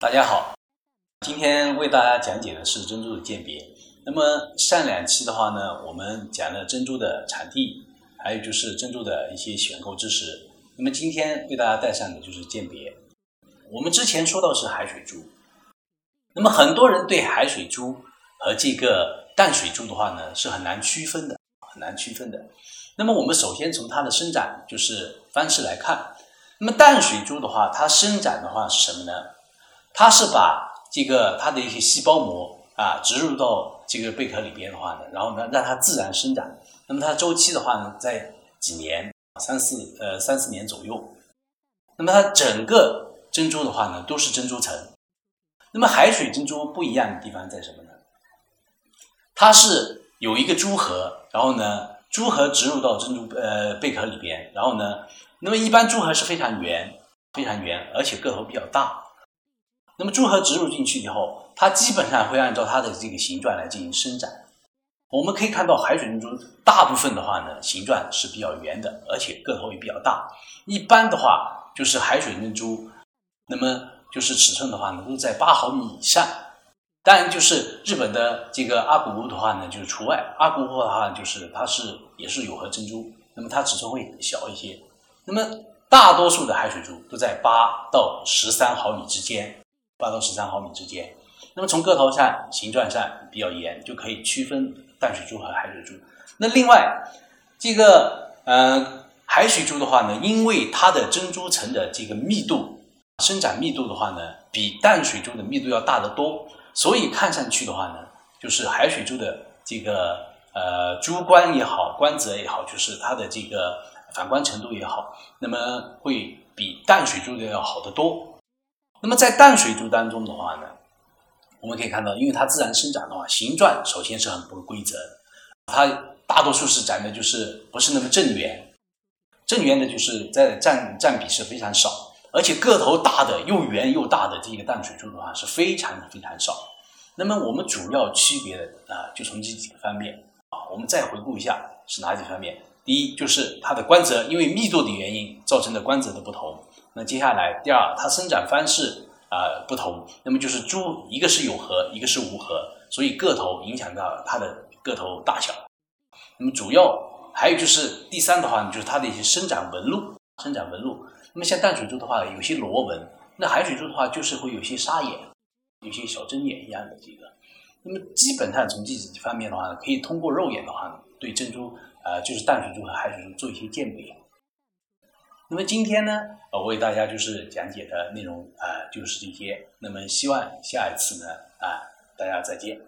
大家好，今天为大家讲解的是珍珠的鉴别。那么上两期的话呢，我们讲了珍珠的产地，还有就是珍珠的一些选购知识。那么今天为大家带上的就是鉴别。我们之前说到是海水珠，那么很多人对海水珠和这个淡水珠的话呢是很难区分的，很难区分的。那么我们首先从它的生长就是方式来看，那么淡水珠的话，它生长的话是什么呢？它是把这个它的一些细胞膜啊植入到这个贝壳里边的话呢，然后呢让它自然生长。那么它周期的话呢，在几年三四呃三四年左右。那么它整个珍珠的话呢，都是珍珠层。那么海水珍珠不一样的地方在什么呢？它是有一个珠核，然后呢珠核植入到珍珠呃贝壳里边，然后呢，那么一般珠核是非常圆，非常圆，而且个头比较大。那么珠核植入进去以后，它基本上会按照它的这个形状来进行生长。我们可以看到海水珍珠大部分的话呢，形状是比较圆的，而且个头也比较大。一般的话就是海水珍珠，那么就是尺寸的话呢，都在八毫米以上。当然，就是日本的这个阿古屋的话呢，就是除外。阿古屋的话，就是它是也是有核珍珠，那么它尺寸会小一些。那么大多数的海水珠都在八到十三毫米之间。八到十三毫米之间，那么从个头上、形状上比较严，就可以区分淡水珠和海水珠。那另外，这个呃海水珠的话呢，因为它的珍珠层的这个密度、生长密度的话呢，比淡水珠的密度要大得多，所以看上去的话呢，就是海水珠的这个呃珠光也好、光泽也好，就是它的这个反光程度也好，那么会比淡水珠的要好得多。那么在淡水珠当中的话呢，我们可以看到，因为它自然生长的话，形状首先是很不规则，它大多数是长的就是不是那么正圆，正圆的就是在占占比是非常少，而且个头大的又圆又大的这个淡水珠的话是非常非常少。那么我们主要区别的啊，就从这几个方面啊，我们再回顾一下是哪几方面？第一就是它的光泽，因为密度的原因造成的光泽的不同。那接下来，第二，它生长方式啊不同，那么就是珠一个是有核，一个是无核，所以个头影响到它的个头大小。那么主要还有就是第三的话呢，就是它的一些生长纹路，生长纹路。那么像淡水珠的话，有些螺纹；那海水珠的话，就是会有些沙眼，有些小针眼一样的这个。那么基本上从这几方面的话呢，可以通过肉眼的话呢，对珍珠啊，就是淡水珠和海水珠做一些鉴别。那么今天呢，我为大家就是讲解的内容啊，就是这些。那么希望下一次呢，啊，大家再见。